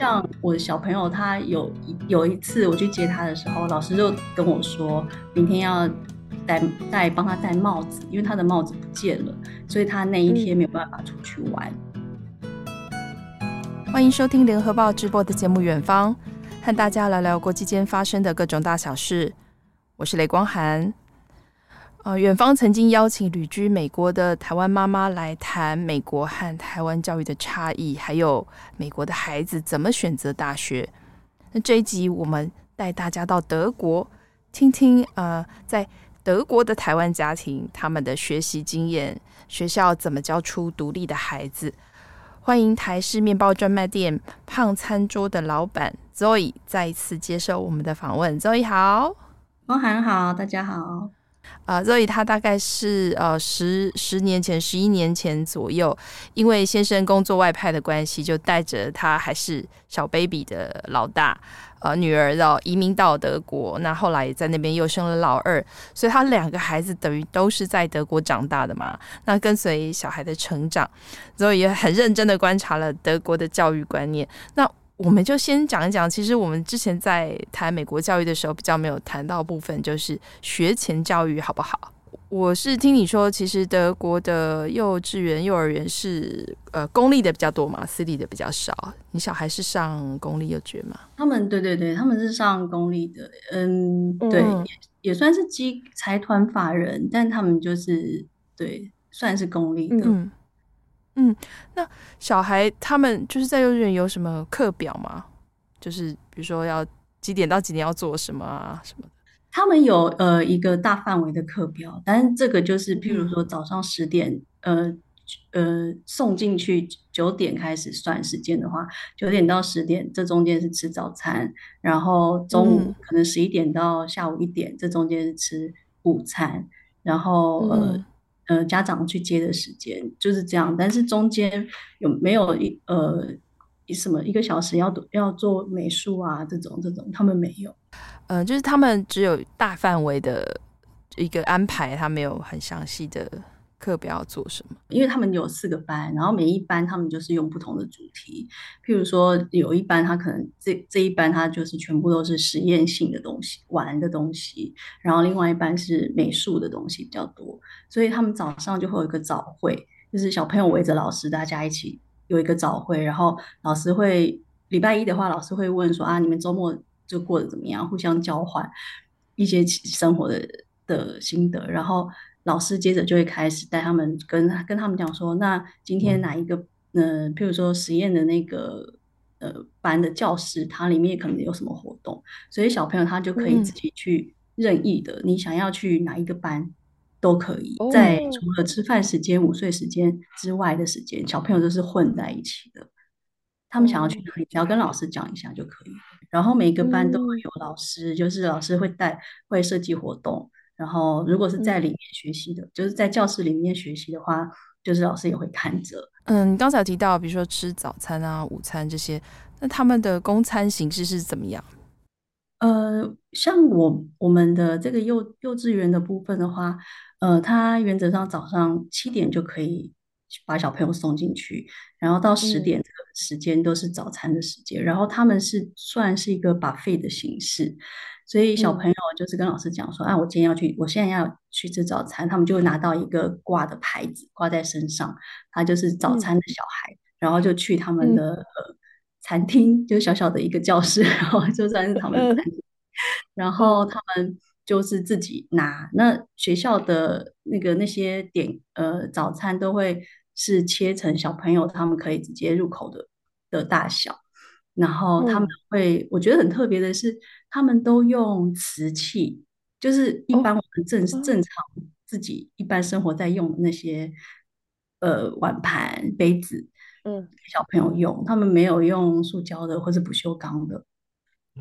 像我的小朋友，他有有一次我去接他的时候，老师就跟我说，明天要戴戴帮他戴帽子，因为他的帽子不见了，所以他那一天没有办法出去玩。欢迎收听联合报直播的节目《远方》，和大家聊聊国际间发生的各种大小事。我是雷光涵。呃，远方曾经邀请旅居美国的台湾妈妈来谈美国和台湾教育的差异，还有美国的孩子怎么选择大学。那这一集我们带大家到德国，听听呃，在德国的台湾家庭他们的学习经验，学校怎么教出独立的孩子。欢迎台式面包专卖店胖餐桌的老板 Zoe 再一次接受我们的访问。Zoe 好，汪涵好，大家好。啊，所以他大概是呃十十年前、十一年前左右，因为先生工作外派的关系，就带着他还是小 baby 的老大呃女儿到移民到德国。那后来在那边又生了老二，所以他两个孩子等于都是在德国长大的嘛。那跟随小孩的成长，所以也很认真的观察了德国的教育观念。那我们就先讲一讲，其实我们之前在谈美国教育的时候，比较没有谈到部分，就是学前教育好不好？我是听你说，其实德国的幼稚园、幼儿园是呃公立的比较多嘛，私立的比较少。你小孩是上公立幼稚园吗？他们对对对，他们是上公立的，嗯，对，嗯、也也算是基财团法人，但他们就是对，算是公立的。嗯嗯，那小孩他们就是在幼稚园有什么课表吗？就是比如说要几点到几点要做什么啊什么的？他们有呃一个大范围的课表，但是这个就是譬如说早上十点，嗯、呃呃送进去九点开始算时间的话，九点到十点这中间是吃早餐，然后中午可能十一点到下午一点，嗯、这中间是吃午餐，然后呃。嗯呃，家长去接的时间就是这样，但是中间有没有一呃什么一个小时要要做美术啊这种这种，他们没有，呃，就是他们只有大范围的一个安排，他没有很详细的。课表要做什么？因为他们有四个班，然后每一班他们就是用不同的主题。譬如说，有一班他可能这这一班他就是全部都是实验性的东西、玩的东西，然后另外一班是美术的东西比较多。所以他们早上就会有一个早会，就是小朋友围着老师，大家一起有一个早会。然后老师会礼拜一的话，老师会问说啊，你们周末就过得怎么样？互相交换一些生活的的心得，然后。老师接着就会开始带他们跟跟他们讲说，那今天哪一个，嗯、呃，譬如说实验的那个呃班的教室，它里面可能有什么活动，所以小朋友他就可以自己去任意的，嗯、你想要去哪一个班都可以，在除了吃饭时间、午睡时间之外的时间，小朋友都是混在一起的。他们想要去哪里，只要跟老师讲一下就可以。然后每个班都会有老师，就是老师会带会设计活动。然后，如果是在里面学习的，嗯、就是在教室里面学习的话，就是老师也会看着。嗯，你刚才提到，比如说吃早餐啊、午餐这些，那他们的供餐形式是怎么样？呃，像我我们的这个幼幼稚园的部分的话，呃，他原则上早上七点就可以把小朋友送进去，然后到十点这个时间都是早餐的时间，嗯、然后他们是算是一个 buffet 的形式。所以小朋友就是跟老师讲说，嗯、啊，我今天要去，我现在要去吃早餐，他们就会拿到一个挂的牌子挂在身上，他就是早餐的小孩，嗯、然后就去他们的、嗯呃、餐厅，就小小的一个教室，然后就算是他们的餐厅，嗯、然后他们就是自己拿。那学校的那个那些点呃早餐都会是切成小朋友他们可以直接入口的的大小。然后他们会，嗯、我觉得很特别的是，他们都用瓷器，就是一般我们正、哦、正常自己一般生活在用的那些，呃，碗盘杯子，嗯，给小朋友用，他们没有用塑胶的或是不锈钢的。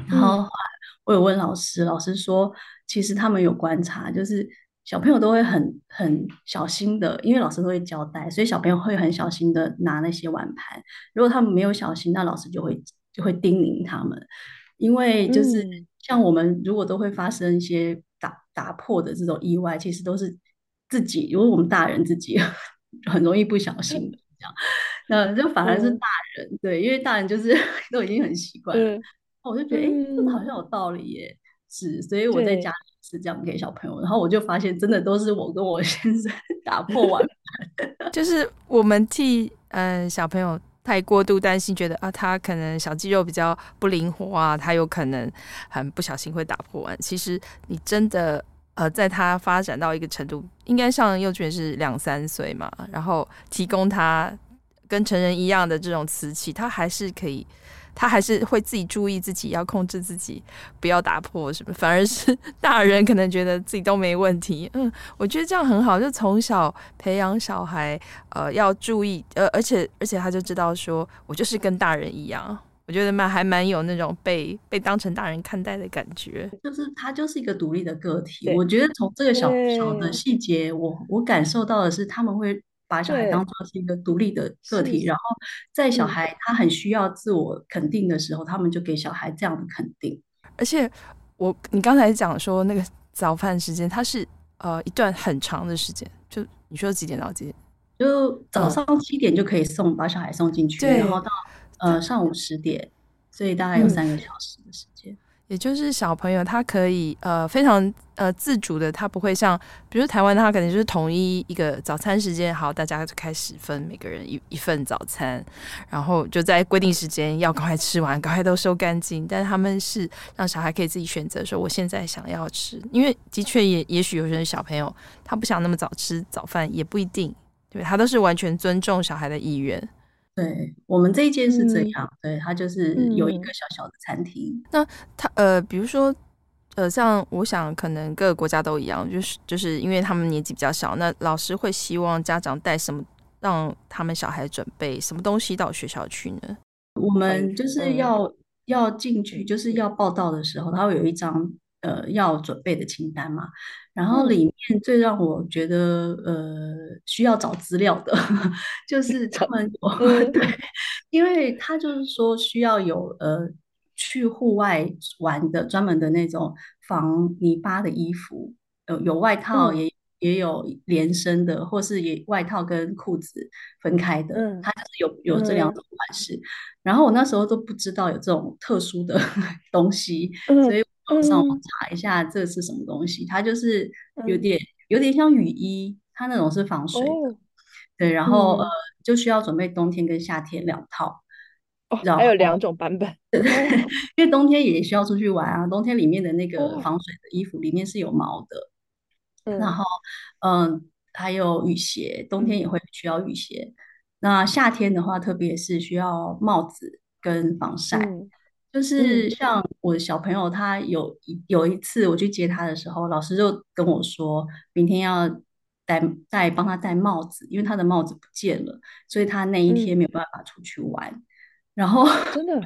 然后我有问老师，老师说，其实他们有观察，就是小朋友都会很很小心的，因为老师都会交代，所以小朋友会很小心的拿那些碗盘。如果他们没有小心，那老师就会。就会叮咛他们，因为就是像我们如果都会发生一些打打破的这种意外，其实都是自己，如果我们大人自己 很容易不小心的这样，那就反而是大人，嗯、对，因为大人就是 都已经很习惯了，嗯、我就觉得哎，这、欸、好像有道理耶，是，所以我在家里是这样给小朋友，然后我就发现真的都是我跟我先生 打破碗 盘，就是我们替嗯、呃、小朋友。太过度担心，觉得啊，他可能小肌肉比较不灵活啊，他有可能很不小心会打破碗。其实你真的呃，在他发展到一个程度，应该上幼稚园是两三岁嘛，然后提供他跟成人一样的这种瓷器，他还是可以。他还是会自己注意自己，要控制自己，不要打破什么。反而是 大人可能觉得自己都没问题。嗯，我觉得这样很好，就从小培养小孩，呃，要注意，呃，而且而且他就知道说，我就是跟大人一样。我觉得蛮还蛮有那种被被当成大人看待的感觉。就是他就是一个独立的个体。对我觉得从这个小小的细节，我我感受到的是他们会。把小孩当做是一个独立的个体，然后在小孩他很需要自我肯定的时候，他们就给小孩这样的肯定。而且我你刚才讲说那个早饭时间，它是呃一段很长的时间，就你说几点到几点？就早上七点就可以送把小孩送进去，然后到呃上午十点，所以大概有三个小时的时间。也就是小朋友他可以呃非常呃自主的，他不会像比如台湾，他可能就是统一一个早餐时间，好，大家就开始分每个人一一份早餐，然后就在规定时间要赶快吃完，赶快都收干净。但他们是让小孩可以自己选择说我现在想要吃，因为的确也也许有些小朋友他不想那么早吃早饭，也不一定，对，他都是完全尊重小孩的意愿。对，我们这一间是这样，嗯、对，它就是有一个小小的餐厅。嗯、那他呃，比如说呃，像我想可能各个国家都一样，就是就是因为他们年纪比较小，那老师会希望家长带什么让他们小孩准备什么东西到学校去呢？我们就是要、嗯、要进去，就是要报到的时候，他会有一张。呃，要准备的清单嘛，然后里面最让我觉得、嗯、呃需要找资料的，就是他们 对，因为他就是说需要有呃去户外玩的专门的那种防泥巴的衣服，有有外套也、嗯、也有连身的，或是也外套跟裤子分开的，嗯、它就是有有这两种款式。嗯、然后我那时候都不知道有这种特殊的 东西，嗯、所以。上网查一下这是什么东西，它就是有点有点像雨衣，它那种是防水的，对，然后呃就需要准备冬天跟夏天两套，然后还有两种版本，因为冬天也需要出去玩啊，冬天里面的那个防水的衣服里面是有毛的，然后嗯还有雨鞋，冬天也会需要雨鞋，那夏天的话特别是需要帽子跟防晒。就是像我的小朋友，他有一有一次我去接他的时候，老师就跟我说，明天要戴戴帮他戴帽子，因为他的帽子不见了，所以他那一天没有办法出去玩。嗯、然后真的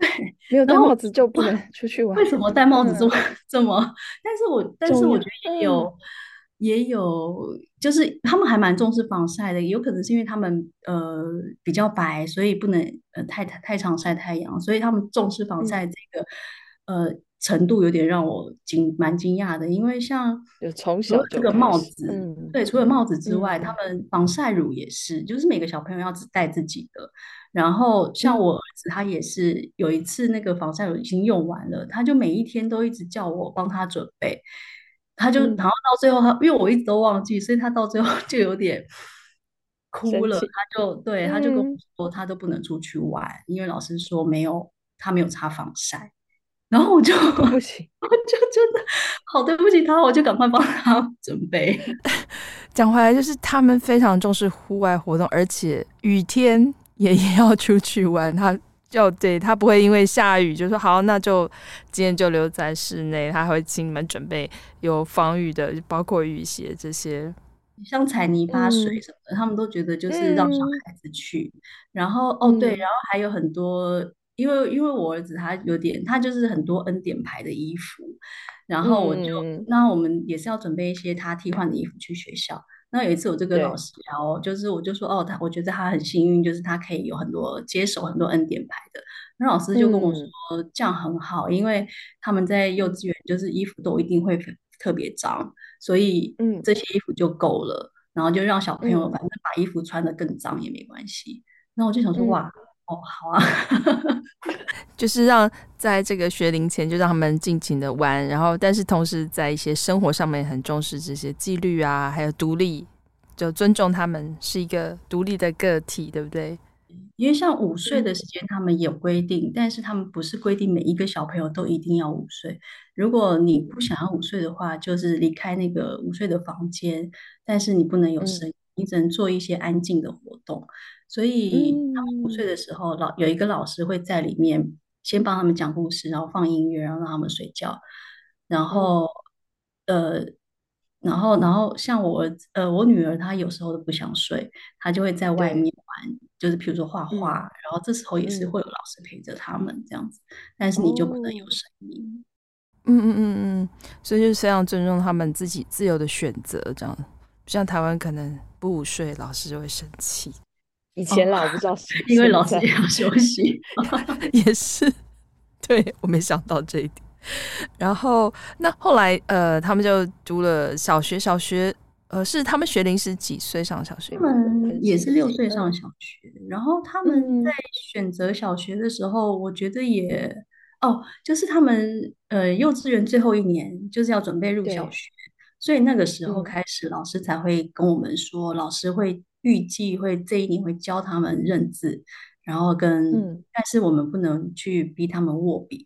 对，没有戴帽子就不能出去玩。为什么戴帽子这么、嗯、这么？但是我但是我觉得也有。也有，就是他们还蛮重视防晒的，有可能是因为他们呃比较白，所以不能呃太太太常晒太阳，所以他们重视防晒这个、嗯、呃程度有点让我惊蛮惊讶的。因为像从小这个帽子，嗯、对，除了帽子之外，嗯、他们防晒乳也是，就是每个小朋友要只带自己的。然后像我儿子，他也是有一次那个防晒乳已经用完了，他就每一天都一直叫我帮他准备。他就，然后到最后他，他因为我一直都忘记，所以他到最后 就有点哭了。他就对，他就跟我说，他都不能出去玩，嗯、因为老师说没有，他没有擦防晒。然后我就不行，我就真的好对不起他，我就赶快帮他 准备。讲回来，就是他们非常重视户外活动，而且雨天也也要出去玩。他。就对，他不会因为下雨就说好，那就今天就留在室内。他会请你们准备有防雨的，包括雨鞋这些，像踩泥巴水什么的，嗯、他们都觉得就是让小孩子去。嗯、然后哦对，然后还有很多，因为因为我儿子他有点，他就是很多恩典牌的衣服，然后我就、嗯、那我们也是要准备一些他替换的衣服去学校。那有一次我就跟老师聊，就是我就说哦，他我觉得他很幸运，就是他可以有很多接手很多恩典牌的。那老师就跟我说、嗯、这样很好，因为他们在幼稚园就是衣服都一定会特别脏，所以嗯。这些衣服就够了，嗯、然后就让小朋友反正把衣服穿得更脏也没关系。那我就想说，哇，嗯、哦，好啊，就是让在这个学龄前就让他们尽情的玩，然后但是同时在一些生活上面很重视这些纪律啊，还有独立，就尊重他们是一个独立的个体，对不对？因为像午睡的时间，他们有规定，但是他们不是规定每一个小朋友都一定要午睡。如果你不想要午睡的话，就是离开那个午睡的房间，但是你不能有声音，你只能做一些安静的活动。所以他们午睡的时候，老有一个老师会在里面先帮他们讲故事，然后放音乐，然后让他们睡觉。然后，呃，然后，然后像我，呃，我女儿她有时候都不想睡，她就会在外面玩。就是比如说画画，嗯、然后这时候也是会有老师陪着他们这样子，嗯、但是你就不能有声音。嗯嗯嗯嗯，所以就是非常尊重他们自己自由的选择，这样。像台湾可能不午睡，老师就会生气。以前老不知道，因为老师也要休息，也是。对，我没想到这一点。然后那后来呃，他们就读了小学，小学。呃，是他们学龄是几岁上小学？他们也是六岁上小学。然后他们在选择小学的时候，我觉得也哦，就是他们呃幼稚园最后一年就是要准备入小学，所以那个时候开始，老师才会跟我们说，老师会预计会这一年会教他们认字，然后跟，但是我们不能去逼他们握笔。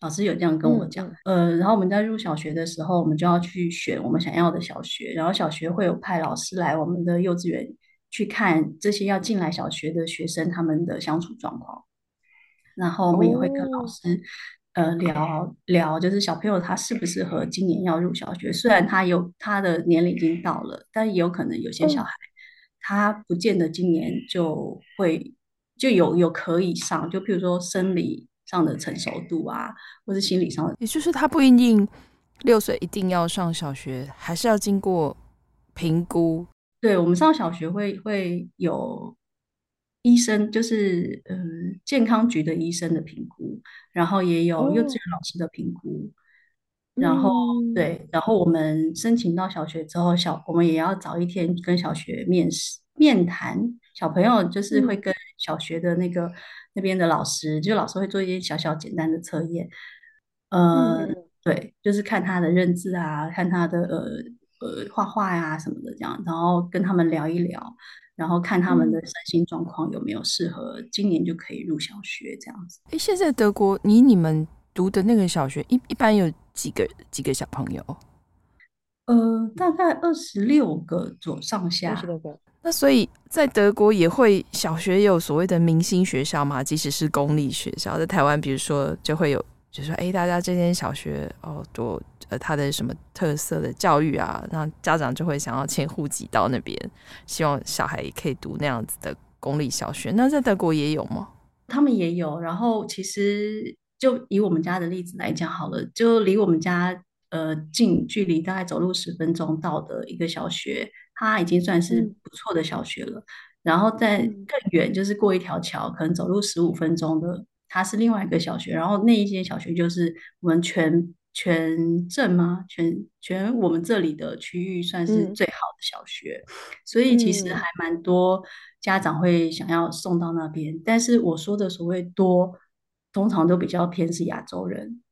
老师有这样跟我讲，嗯、呃，然后我们在入小学的时候，我们就要去选我们想要的小学，然后小学会有派老师来我们的幼稚园去看这些要进来小学的学生他们的相处状况，然后我们也会跟老师、哦、呃聊聊，就是小朋友他适不适合今年要入小学，虽然他有他的年龄已经到了，但也有可能有些小孩、嗯、他不见得今年就会就有有可以上，就譬如说生理。上的成熟度啊，或是心理上的，也就是他不一定六岁一定要上小学，还是要经过评估。对，我们上小学会会有医生，就是嗯、呃、健康局的医生的评估，然后也有幼稚园老师的评估，哦、然后、嗯、对，然后我们申请到小学之后，小我们也要早一天跟小学面试面谈，小朋友就是会跟小学的那个。嗯那边的老师，就老师会做一些小小简单的测验，呃，嗯、对，就是看他的认字啊，看他的呃呃画画呀什么的这样，然后跟他们聊一聊，然后看他们的身心状况有没有适合今年就可以入小学这样子。哎，现在德国，你你们读的那个小学一一般有几个几个小朋友？呃，大概二十六个左上下。二十六个。那所以在德国也会小学有所谓的明星学校嘛，即使是公立学校，在台湾比如说就会有，就是说哎，大家这间小学哦多呃它的什么特色的教育啊，那家长就会想要迁户籍到那边，希望小孩也可以读那样子的公立小学。那在德国也有吗？他们也有。然后其实就以我们家的例子来讲好了，就离我们家呃近距离大概走路十分钟到的一个小学。它已经算是不错的小学了，嗯、然后在更远，就是过一条桥，可能走路十五分钟的，它是另外一个小学。然后那一间小学就是我们全全镇吗？全全我们这里的区域算是最好的小学，嗯、所以其实还蛮多家长会想要送到那边。嗯、但是我说的所谓多，通常都比较偏是亚洲人。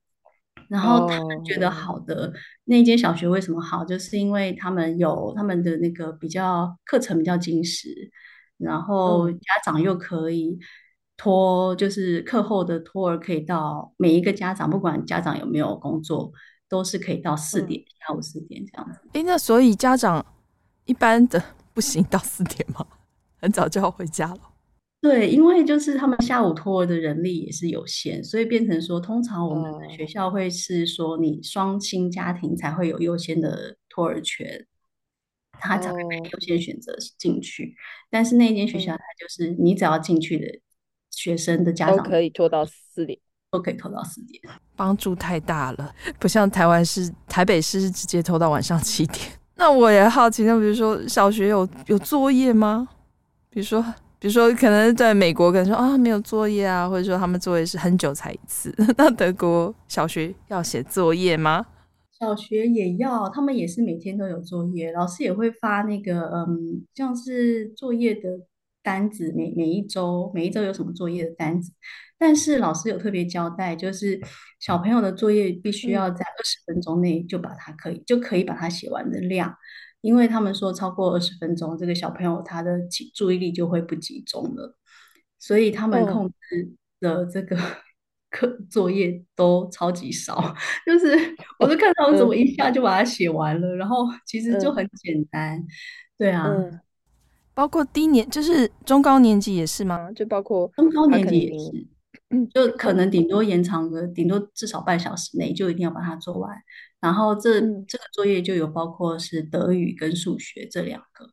然后他们觉得好的、oh. 那间小学为什么好？就是因为他们有他们的那个比较课程比较精实，然后家长又可以托，就是课后的托儿可以到每一个家长，不管家长有没有工作，都是可以到四点、嗯、下午四点这样子。诶，那所以家长一般的 不行到四点吗？很早就要回家了。对，因为就是他们下午托儿的人力也是有限，所以变成说，通常我们的学校会是说，你双亲家庭才会有优先的托儿权，他才会被优先选择进去。但是那间学校，它就是你只要进去的学生的家长都可以拖到四点，都可以拖到四点，帮助太大了，不像台湾是台北市是直接拖到晚上七点。那我也好奇，那比如说小学有有作业吗？比如说。比如说，可能在美国，可能说啊没有作业啊，或者说他们作业是很久才一次。那德国小学要写作业吗？小学也要，他们也是每天都有作业，老师也会发那个嗯，像是作业的单子，每每一周每一周有什么作业的单子，但是老师有特别交代，就是小朋友的作业必须要在二十分钟内就把它可以、就可以把它写完的量，因为他们说超过二十分钟，这个小朋友他的集注意力就会不集中了，所以他们控制的这个 课作业都超级少，就是我就看到我怎么一下就把它写完了，嗯、然后其实就很简单，嗯、对啊。嗯包括低年，就是中高年级也是吗？就包括中高年级也是，嗯，就可能顶多延长个，顶多至少半小时内就一定要把它做完。然后这、嗯、这个作业就有包括是德语跟数学这两个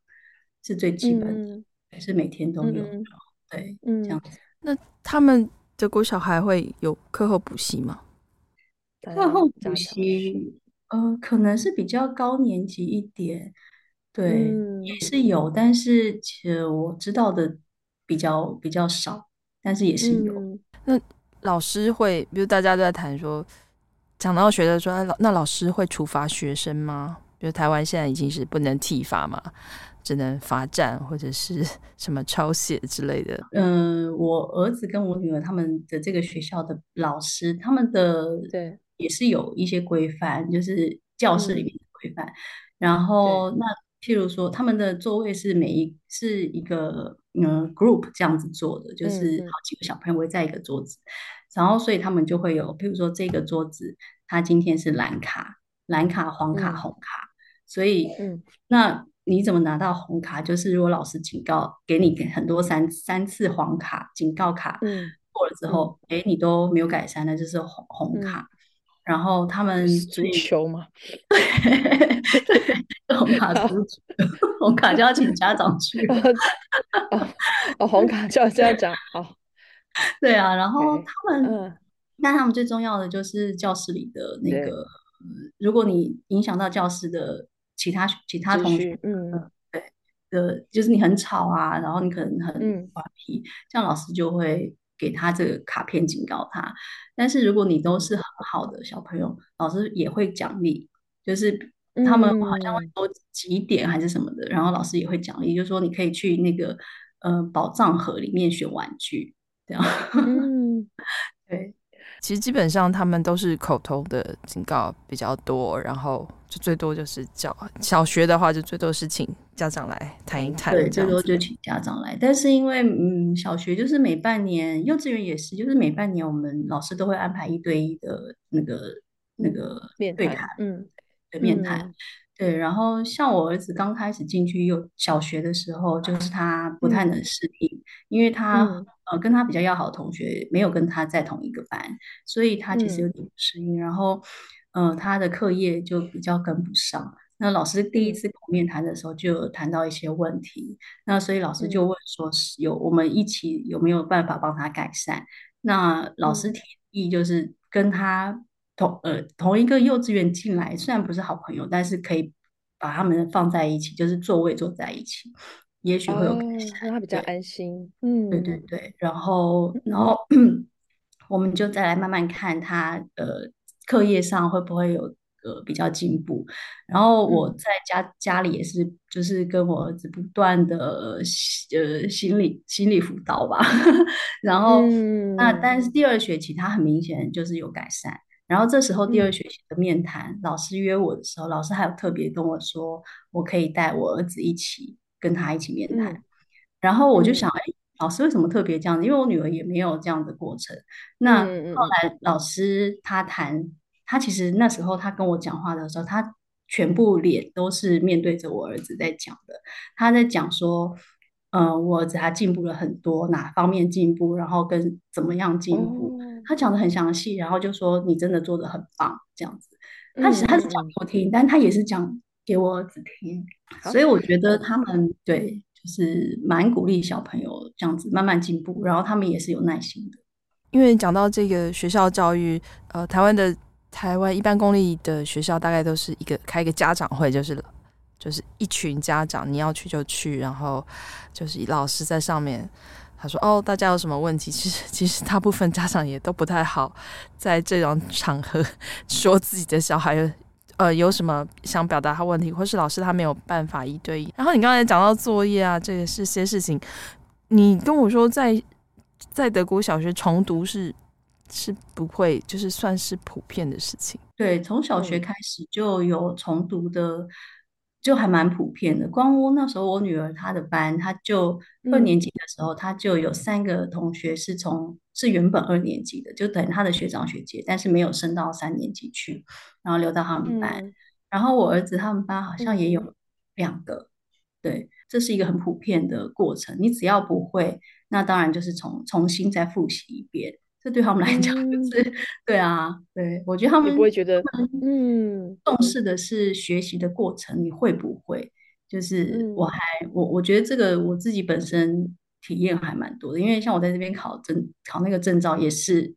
是最基本的，嗯、也是每天都有。嗯、对，嗯，这样子。那他们德国小孩会有课后补习吗？课后补习，呃，可能是比较高年级一点。对，嗯、也是有，但是其实我知道的比较比较少，但是也是有。嗯、那老师会，比如大家都在谈说，讲到学的说，老那老师会处罚学生吗？比如台湾现在已经是不能体罚嘛，只能罚站或者是 什么抄写之类的。嗯，我儿子跟我女儿他们的这个学校的老师，他们的对也是有一些规范，就是教室里面的规范，嗯、然后那。譬如说，他们的座位是每一是一个嗯 group 这样子坐的，就是好几个小朋友围在一个桌子，嗯、然后所以他们就会有，譬如说这个桌子，它今天是蓝卡、蓝卡、黄卡、红卡，嗯、所以嗯，那你怎么拿到红卡？就是如果老师警告给你很多三三次黄卡警告卡，嗯，过了之后，哎、嗯，你都没有改善，那就是红红卡。嗯然后他们足球嘛，对，红卡足球，红卡就要请家长去。哦，红卡叫家长。哦，对啊，然后他们，嗯，但他们最重要的就是教室里的那个，如果你影响到教室的其他其他同学，嗯，对的，就是你很吵啊，然后你可能很顽皮，这样老师就会。给他这个卡片警告他，但是如果你都是很好的小朋友，老师也会奖励，就是他们好像会多几点还是什么的，嗯、然后老师也会奖励，就是说你可以去那个呃宝藏盒里面选玩具，这样。嗯，对。其实基本上他们都是口头的警告比较多，然后就最多就是叫小学的话就最多是请家长来谈一谈，对，最多就请家长来。但是因为嗯，小学就是每半年，幼稚园也是，就是每半年我们老师都会安排一对一的那个那个对谈，嗯，对面谈。嗯对，然后像我儿子刚开始进去幼小学的时候，就是他不太能适应，嗯、因为他、嗯、呃跟他比较要好的同学没有跟他在同一个班，所以他其实有点不适应。嗯、然后呃他的课业就比较跟不上。那老师第一次面谈的时候就有谈到一些问题，那所以老师就问说是有我们一起有没有办法帮他改善？那老师提议就是跟他。同呃同一个幼稚园进来，虽然不是好朋友，但是可以把他们放在一起，就是座位坐在一起，也许会有改善，他比较安心。嗯，对对对。然后然后 我们就再来慢慢看他呃课业上会不会有呃比较进步。然后我在家、嗯、家里也是，就是跟我儿子不断的呃心理心理辅导吧。然后、嗯、那但是第二学期他很明显就是有改善。然后这时候第二学期的面谈，嗯、老师约我的时候，老师还有特别跟我说，我可以带我儿子一起跟他一起面谈。嗯、然后我就想，哎、嗯，老师为什么特别这样子？因为我女儿也没有这样的过程。那后来老师他谈，他其实那时候他跟我讲话的时候，他全部脸都是面对着我儿子在讲的。他在讲说，嗯、呃，我儿子他进步了很多，哪方面进步，然后跟怎么样进步。哦他讲的很详细，然后就说你真的做的很棒，这样子。他是他是讲给我听，嗯、但他也是讲给我儿子听，所以我觉得他们对就是蛮鼓励小朋友这样子慢慢进步，然后他们也是有耐心的。因为讲到这个学校教育，呃，台湾的台湾一般公立的学校大概都是一个开一个家长会，就是就是一群家长你要去就去，然后就是老师在上面。他说：“哦，大家有什么问题？其实，其实大部分家长也都不太好在这种场合 说自己的小孩，呃，有什么想表达他问题，或是老师他没有办法一对一。然后你刚才讲到作业啊，这个是些事情，你跟我说在在德国小学重读是是不会，就是算是普遍的事情。对，从小学开始就有重读的。嗯就还蛮普遍的。光我那时候，我女儿她的班，她就二年级的时候，她就有三个同学是从是原本二年级的，就等她的学长学姐，但是没有升到三年级去，然后留到他们班。嗯、然后我儿子他们班好像也有两个，对，这是一个很普遍的过程。你只要不会，那当然就是重重新再复习一遍。这对他们来讲就是，嗯、对啊，对，我觉得他们不会觉得，嗯，重视的是学习的过程，你会不会？就是我还我我觉得这个我自己本身体验还蛮多的，因为像我在这边考证考那个证照也是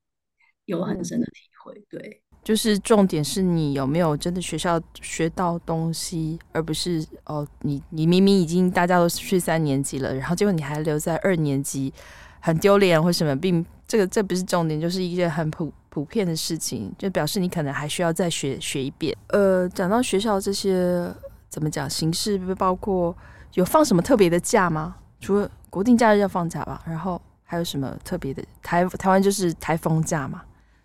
有很深的体会。对，就是重点是你有没有真的学校学到东西，而不是哦，你你明明已经大家都去三年级了，然后结果你还留在二年级，很丢脸或什么，并。这个这不是重点，就是一件很普普遍的事情，就表示你可能还需要再学学一遍。呃，讲到学校这些怎么讲形式，包括有放什么特别的假吗？除了国定假日要放假吧，然后还有什么特别的？台台湾就是台风假嘛，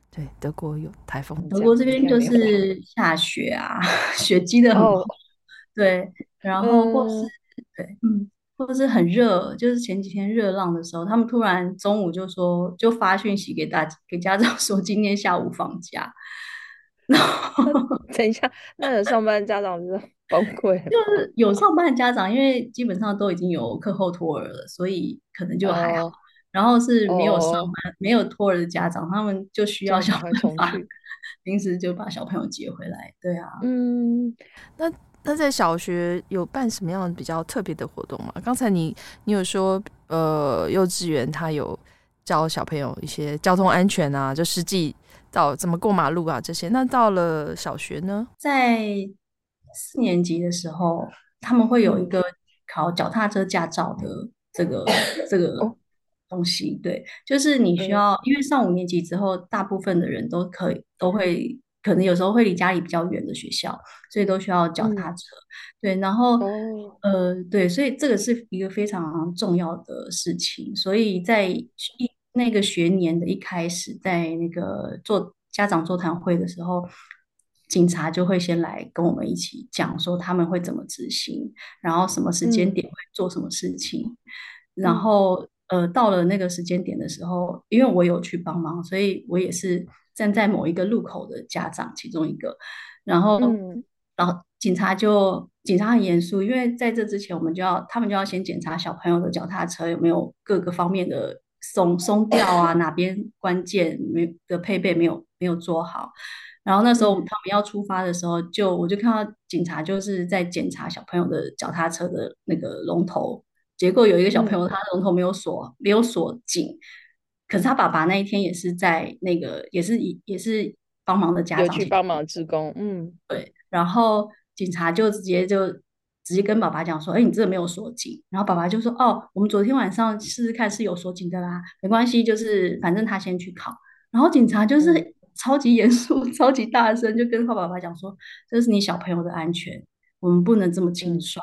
对，德国有台风假。德国这边就是下雪啊，雪积的很厚，对，然后或是、嗯、对，嗯。或者是很热，就是前几天热浪的时候，他们突然中午就说，就发讯息给大给家长 说，今天下午放假。然后 等一下，那有上班家长是崩溃，就是有上班的家长，因为基本上都已经有课后托儿了，所以可能就还好。Oh. 然后是没有上班、oh. 没有托儿的家长，他们就需要小朋友平时就把小朋友接回来。对啊，嗯，那。那在小学有办什么样比较特别的活动吗？刚才你你有说，呃，幼稚园他有教小朋友一些交通安全啊，就实际到怎么过马路啊这些。那到了小学呢？在四年级的时候，他们会有一个考脚踏车驾照的这个 这个东西。对，就是你需要，因为上五年级之后，大部分的人都可以都会。可能有时候会离家里比较远的学校，所以都需要脚踏车。嗯、对，然后、哦、呃，对，所以这个是一个非常重要的事情。所以在一那个学年的一开始，在那个做家长座谈会的时候，警察就会先来跟我们一起讲说他们会怎么执行，然后什么时间点会做什么事情。嗯、然后呃，到了那个时间点的时候，因为我有去帮忙，所以我也是。站在某一个路口的家长，其中一个，然后，嗯、然后警察就警察很严肃，因为在这之前，我们就要他们就要先检查小朋友的脚踏车有没有各个方面的松松掉啊，哪边关键没的配备没有没有做好。然后那时候他们要出发的时候，就我就看到警察就是在检查小朋友的脚踏车的那个龙头，结果有一个小朋友他的龙头没有锁，没有锁紧。可是他爸爸那一天也是在那个，也是也是帮忙的家长去帮忙志工，嗯，对。然后警察就直接就直接跟爸爸讲说：“哎，你这个没有锁紧。”然后爸爸就说：“哦，我们昨天晚上试试看是有锁紧的啦，没关系，就是反正他先去考。”然后警察就是超级严肃、超级大声，就跟他爸爸讲说：“这是你小朋友的安全，我们不能这么轻率。”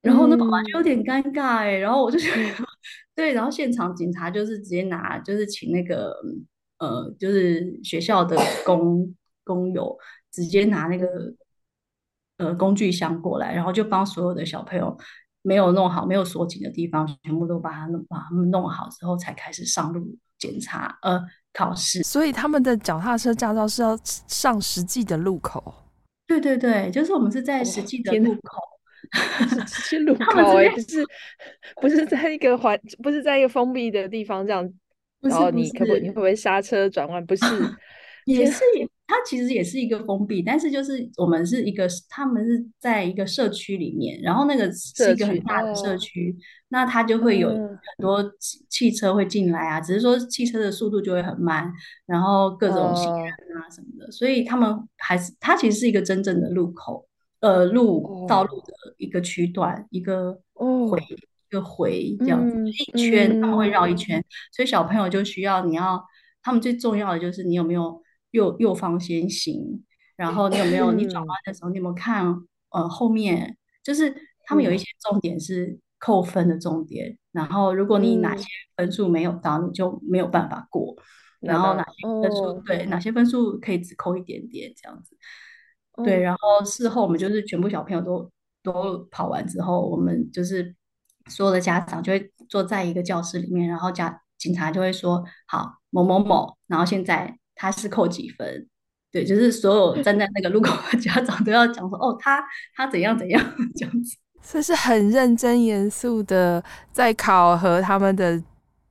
然后那爸爸就有点尴尬哎，然后我就觉得。对，然后现场警察就是直接拿，就是请那个呃，就是学校的工工友直接拿那个呃工具箱过来，然后就帮所有的小朋友没有弄好、没有锁紧的地方，全部都把它弄把他们弄好之后，才开始上路检查呃考试。所以他们的脚踏车驾照是要上实际的路口。对对对，就是我们是在实际的路口。是路口哎、欸，不是不是在一个环，不是在一个封闭的地方这样，然后你可不你会不会刹车转弯？不是，也是，它其实也是一个封闭，但是就是我们是一个，他们是在一个社区里面，然后那个是一个很大的社区，那它就会有很多汽车会进来啊，只是说汽车的速度就会很慢，然后各种行人啊什么的，所以他们还是它其实是一个真正的路口。呃，路道路的一个区段，哦、一个回、哦、一个回这样子，嗯、一圈他们会绕一圈，嗯、所以小朋友就需要你要，他们最重要的就是你有没有右右方先行，然后你有没有、嗯、你转弯的时候你有没有看呃后面，就是他们有一些重点是扣分的重点。然后如果你哪些分数没有到，嗯、你就没有办法过。然后哪些分数、哦、对哪些分数可以只扣一点点这样子。哦、对，然后事后我们就是全部小朋友都都跑完之后，我们就是所有的家长就会坐在一个教室里面，然后家警察就会说：“好，某某某，然后现在他是扣几分？”对，就是所有站在那个路口的家长都要讲说：“哦，他他怎样怎样 这样子。”这是很认真严肃的在考核他们的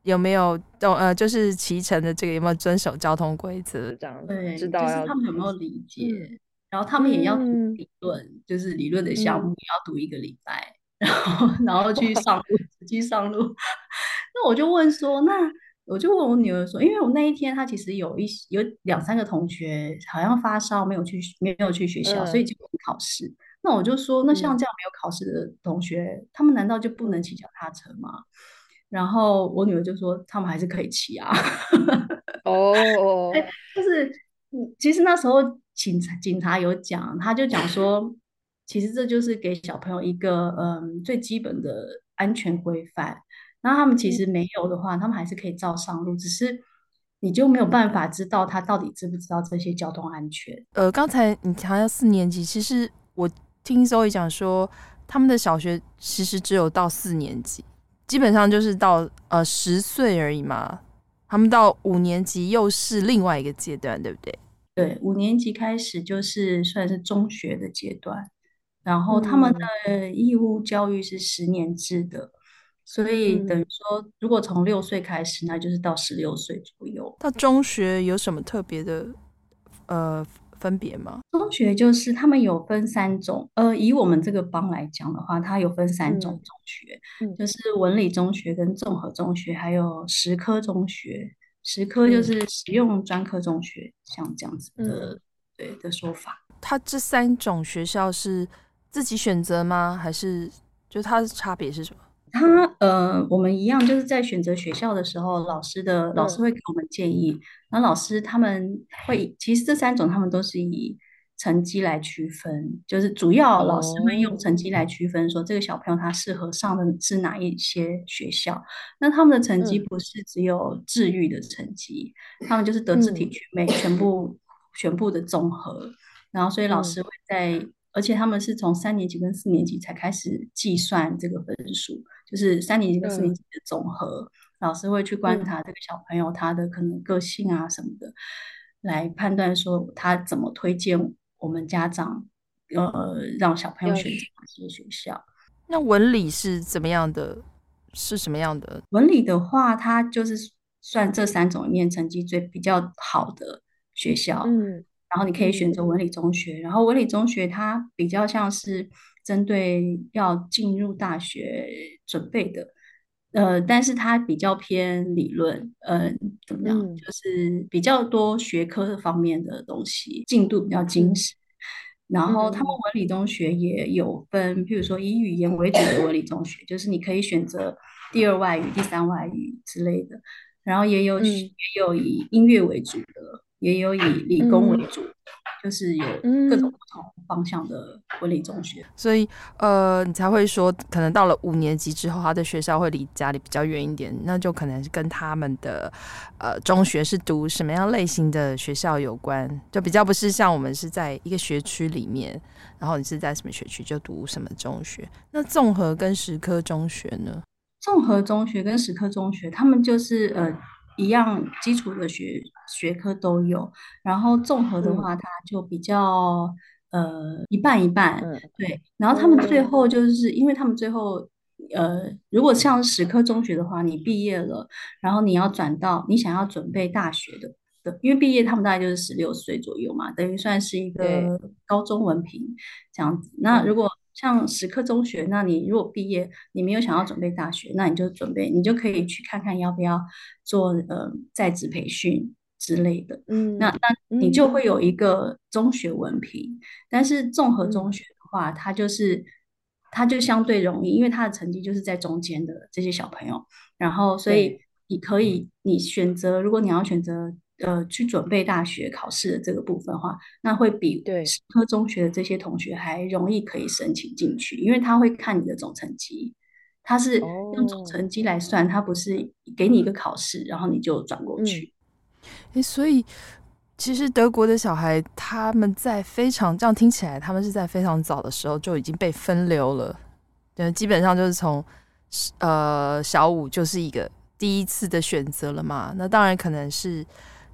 有没有懂呃，就是骑乘的这个有没有遵守交通规则这样，对，知道就是他们有没有理解，嗯、然后他们也要读理论，嗯、就是理论的项目也要读一个礼拜，嗯、然后然后去上路，实际上路。那我就问说，那我就问我女儿说，因为我那一天她其实有一有两三个同学好像发烧，没有去没有去学校，嗯、所以就考试。那我就说，那像这样没有考试的同学，嗯、他们难道就不能骑脚踏车吗？然后我女儿就说，他们还是可以骑啊。哦，就是，其实那时候警察警察有讲，他就讲说，其实这就是给小朋友一个嗯最基本的安全规范。那他们其实没有的话，他们还是可以照上路，只是你就没有办法知道他到底知不知道这些交通安全。呃，刚才你好像四年级，其实我。听 Zoe 讲说，他们的小学其实只有到四年级，基本上就是到呃十岁而已嘛。他们到五年级又是另外一个阶段，对不对？对，五年级开始就是算是中学的阶段，然后他们的义务教育是十年制的，嗯、所以等于说，如果从六岁开始，那就是到十六岁左右。到中学有什么特别的？呃。分别吗？中学就是他们有分三种，呃，以我们这个邦来讲的话，它有分三种中学，嗯、就是文理中学跟综合中学，还有实科中学。实科就是实用专科中学，嗯、像这样子的，嗯、对的说法。它这三种学校是自己选择吗？还是就它的差别是什么？它呃，我们一样，就是在选择学校的时候，老师的老师会给我们建议。然后老师他们会，其实这三种他们都是以成绩来区分，就是主要老师们用成绩来区分，说这个小朋友他适合上的是哪一些学校。那他们的成绩不是只有智育的成绩，他们就是德智体群美全部全部的综合。然后所以老师会在。而且他们是从三年级跟四年级才开始计算这个分数，就是三年级跟四年级的总和。嗯、老师会去观察这个小朋友他的可能个性啊什么的，嗯、来判断说他怎么推荐我们家长，呃，让小朋友选择哪些学校。那文理是怎么样的？是什么样的？文理的话，它就是算这三种里面成绩最比较好的学校。嗯。然后你可以选择文理中学，然后文理中学它比较像是针对要进入大学准备的，呃，但是它比较偏理论，呃，怎么样？嗯、就是比较多学科方面的东西，进度比较精实。嗯、然后他们文理中学也有分，譬如说以语言为主的文理中学，就是你可以选择第二外语、第三外语之类的，然后也有、嗯、也有以音乐为主的。也有以理工为主，嗯、就是有各种不同方向的文理中学，所以呃，你才会说，可能到了五年级之后，他的学校会离家里比较远一点，那就可能是跟他们的呃中学是读什么样类型的学校有关，就比较不是像我们是在一个学区里面，然后你是在什么学区就读什么中学。那综合跟实科中学呢？综合中学跟实科中学，他们就是呃。一样基础的学学科都有，然后综合的话，它就比较、嗯、呃一半一半，嗯、对。然后他们最后就是，因为他们最后呃，如果像史科中学的话，你毕业了，然后你要转到你想要准备大学的的，因为毕业他们大概就是十六岁左右嘛，等于算是一个高中文凭这样子。那如果像实科中学，那你如果毕业，你没有想要准备大学，那你就准备，你就可以去看看要不要做呃在职培训之类的。嗯，那那你就会有一个中学文凭。嗯、但是综合中学的话，它就是它就相对容易，因为它的成绩就是在中间的这些小朋友，然后所以你可以你选择，如果你要选择。呃，去准备大学考试的这个部分的话，那会比对实科中学的这些同学还容易可以申请进去，因为他会看你的总成绩。他是用总成绩来算，他不是给你一个考试，然后你就转过去。哎、嗯，所以其实德国的小孩他们在非常这样听起来，他们是在非常早的时候就已经被分流了，对，基本上就是从呃小五就是一个第一次的选择了嘛。那当然可能是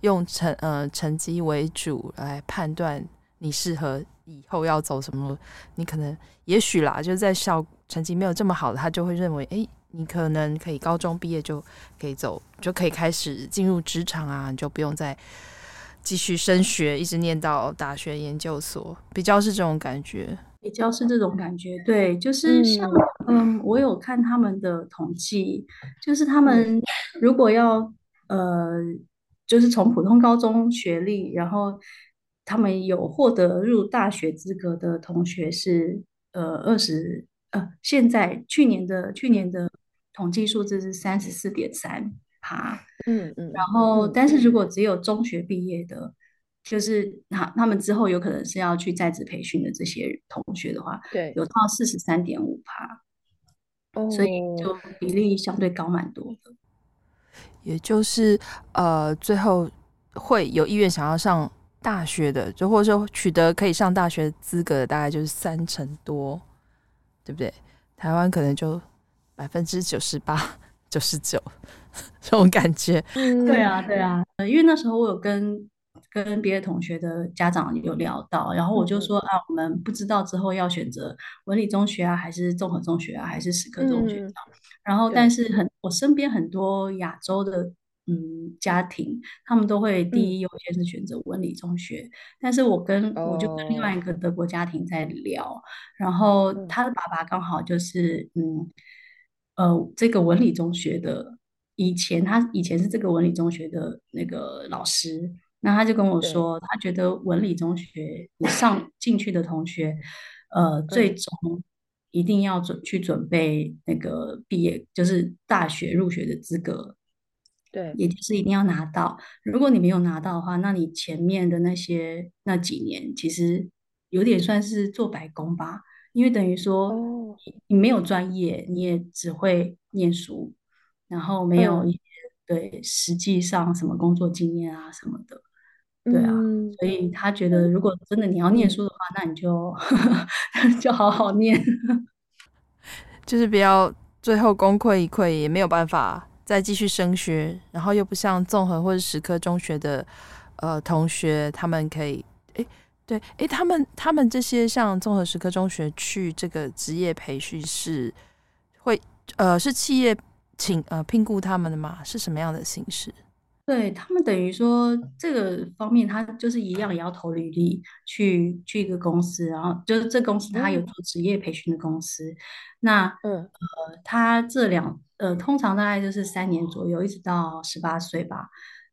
用成呃成绩为主来判断你适合以后要走什么，你可能也许啦，就是在校。成绩没有这么好的，他就会认为，哎，你可能可以高中毕业就可以走，就可以开始进入职场啊，你就不用再继续升学，一直念到大学研究所，比较是这种感觉，比较是这种感觉，对，就是像，嗯，嗯，我有看他们的统计，就是他们如果要，呃，就是从普通高中学历，然后他们有获得入大学资格的同学是，呃，二十。呃，现在去年的去年的统计数字是三十四点三趴，嗯嗯，然后但是如果只有中学毕业的，就是他他们之后有可能是要去在职培训的这些同学的话，对，有到四十三点五趴，哦，所以就比例相对高蛮多的，也就是呃，最后会有意愿想要上大学的，就或者说取得可以上大学资格的，大概就是三成多。对不对？台湾可能就百分之九十八、九十九这种感觉。嗯，对啊，对啊。因为那时候我有跟跟别的同学的家长有聊到，然后我就说、嗯、啊，我们不知道之后要选择文理中学啊，还是综合中学啊，还是史科中学、啊嗯、然后，但是很，我身边很多亚洲的。嗯，家庭他们都会第一优先是选择文理中学，嗯、但是我跟、哦、我就跟另外一个德国家庭在聊，然后他的爸爸刚好就是嗯呃这个文理中学的以前他以前是这个文理中学的那个老师，那他就跟我说，他觉得文理中学上进去的同学，呃，最终一定要准去准备那个毕业，就是大学入学的资格。对，也就是一定要拿到。如果你没有拿到的话，那你前面的那些那几年，其实有点算是做白工吧。因为等于说，你没有专业，你也只会念书，然后没有一些、嗯、对实际上什么工作经验啊什么的。对啊，嗯、所以他觉得，如果真的你要念书的话，嗯、那你就 就好好念，就是不要最后功亏一篑，也没有办法。再继续升学，然后又不像综合或者史科中学的呃同学，他们可以诶，对诶，他们他们这些像综合史科中学去这个职业培训是会呃是企业请呃聘雇他们的吗？是什么样的形式？对他们等于说这个方面，他就是一样也要投履历去去一个公司，然后就是这公司他有做职业培训的公司，嗯、那嗯呃他这两。呃，通常大概就是三年左右，一直到十八岁吧。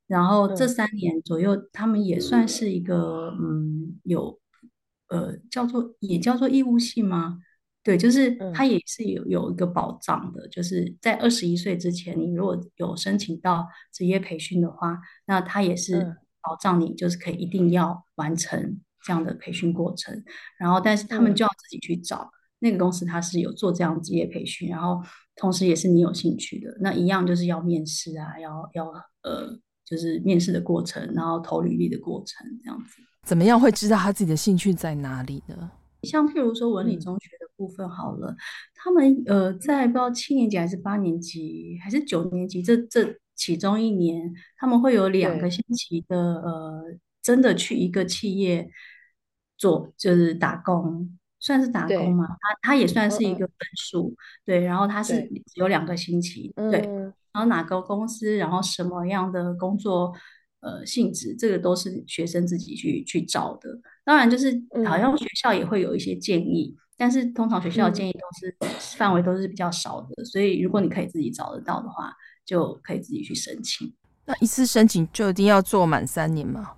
然后这三年左右，嗯、他们也算是一个嗯，有呃叫做也叫做义务性吗？对，就是他也是有有一个保障的，就是在二十一岁之前，你如果有申请到职业培训的话，那他也是保障你，就是可以一定要完成这样的培训过程。然后，但是他们就要自己去找。那个公司它是有做这样职业培训，然后同时也是你有兴趣的，那一样就是要面试啊，要要呃，就是面试的过程，然后投履历的过程这样子。怎么样会知道他自己的兴趣在哪里呢？像譬如说文理中学的部分好了，嗯、他们呃在不知道七年级还是八年级还是九年级这这其中一年，他们会有两个星期的呃，真的去一个企业做就是打工。算是打工嘛，他他也算是一个分数，嗯、对，然后他是只有两个星期，对，对，然后哪个公司，然后什么样的工作，呃，性质，这个都是学生自己去去找的。当然，就是好像学校也会有一些建议，嗯、但是通常学校的建议都是、嗯、范围都是比较少的，所以如果你可以自己找得到的话，就可以自己去申请。那一次申请就一定要做满三年吗？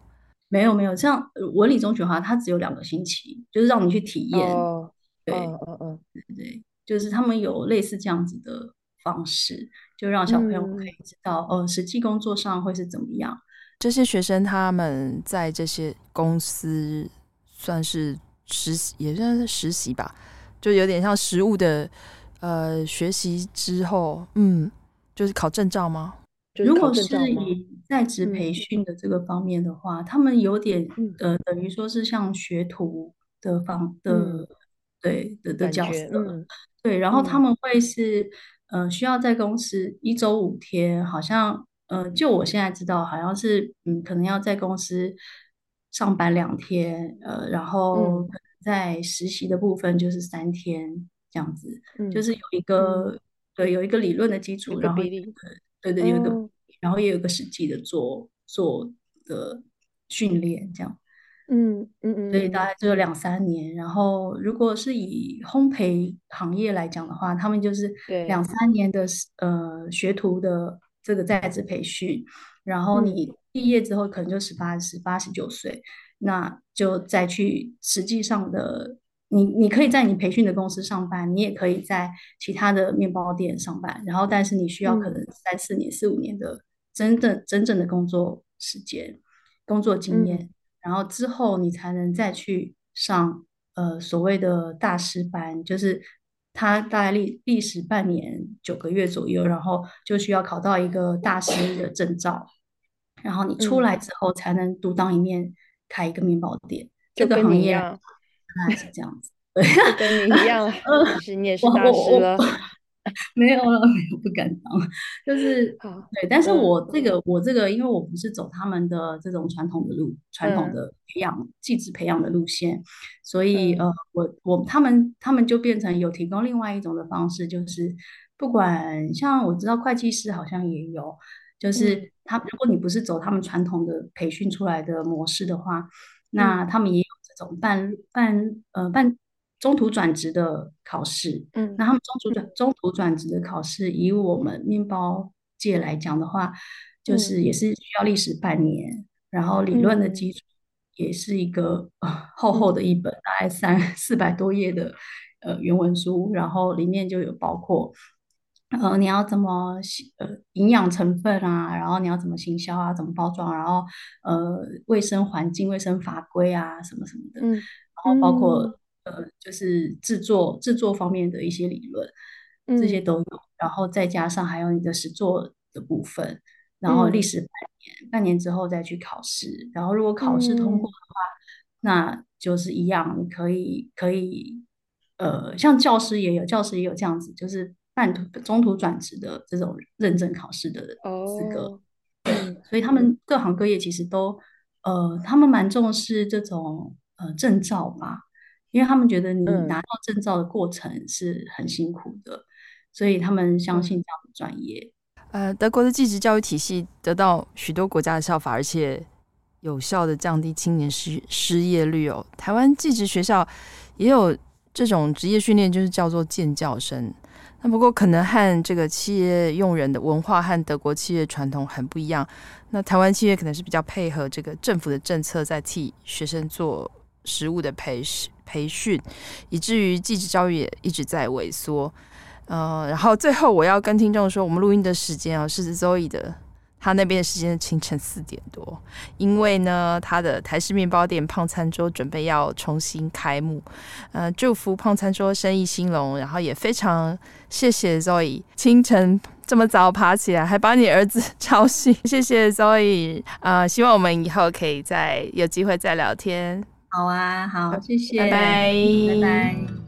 没有没有，像文理中学的话，它只有两个星期，就是让你去体验。哦、对，嗯嗯嗯，对对，就是他们有类似这样子的方式，就让小朋友可以知道，呃，实际工作上会是怎么样。这些学生他们在这些公司算是实习，也算是实习吧，就有点像实务的呃学习之后，嗯，就是考证照吗？如果是以在职培训的这个方面的话，嗯、他们有点呃，等于说是像学徒的方的，嗯、对的的角色，嗯、对，然后他们会是、嗯、呃需要在公司一周五天，好像呃就我现在知道，好像是嗯可能要在公司上班两天，呃，然后在实习的部分就是三天这样子，嗯、就是有一个、嗯、对有一个理论的基础，然后。对对，有一个，哦、然后也有一个实际的做做的训练，这样，嗯嗯嗯，所以大概只有两三年。然后，如果是以烘焙行业来讲的话，他们就是两三年的呃学徒的这个在职培训，然后你毕业之后可能就十八、十八、十九岁，那就再去实际上的。你你可以在你培训的公司上班，你也可以在其他的面包店上班，然后但是你需要可能三四年、四五年的真正真正的工作时间、工作经验，嗯、然后之后你才能再去上呃所谓的大师班，就是他大概历历时半年九个月左右，然后就需要考到一个大师的证照，然后你出来之后才能独当一面开一个面包店，嗯、这个行业。那是这样子，对，跟你一样，其实你也是大师了。没有了，没有，不敢当。就是，对，但是我这个，我这个，因为我不是走他们的这种传统的路，传统的培养、技职培养的路线，所以呃，我我他们他们就变成有提供另外一种的方式，就是不管像我知道会计师好像也有，就是他如果你不是走他们传统的培训出来的模式的话，那他们也有这。种半半呃半中途转职的考试，嗯，那他们中途转中途转职的考试，以我们面包界来讲的话，就是也是需要历时半年，嗯、然后理论的基础也是一个、厚厚的一本，大概三四百多页的呃原文书，然后里面就有包括。呃，你要怎么呃营养成分啊？然后你要怎么行销啊？怎么包装？然后呃卫生环境、卫生法规啊什么什么的。嗯。然后包括、嗯、呃就是制作制作方面的一些理论，嗯、这些都有。然后再加上还有你的实作的部分，然后历时半年，嗯、半年之后再去考试。然后如果考试通过的话，嗯、那就是一样，你可以可以呃像教师也有，教师也有这样子，就是。半途中途转职的这种认证考试的资格，oh, 所以他们各行各业其实都，呃，他们蛮重视这种呃证照吧，因为他们觉得你拿到证照的过程是很辛苦的，嗯、所以他们相信这样的专业。呃，德国的技职教育体系得到许多国家的效法，而且有效的降低青年失失业率哦。台湾技职学校也有这种职业训练，就是叫做建教生。那不过可能和这个企业用人的文化和德国企业传统很不一样。那台湾企业可能是比较配合这个政府的政策，在替学生做实务的培培训，以至于技职教育也一直在萎缩。呃，然后最后我要跟听众说，我们录音的时间啊是 Zoe 的。他那边的时间是清晨四点多，因为呢，他的台式面包店胖餐桌准备要重新开幕，呃，祝福胖餐桌生意兴隆，然后也非常谢谢 Zoe 清晨这么早爬起来，还把你儿子吵醒，谢谢 Zoe 啊、呃，希望我们以后可以再有机会再聊天。好啊，好，谢谢，拜拜，拜拜。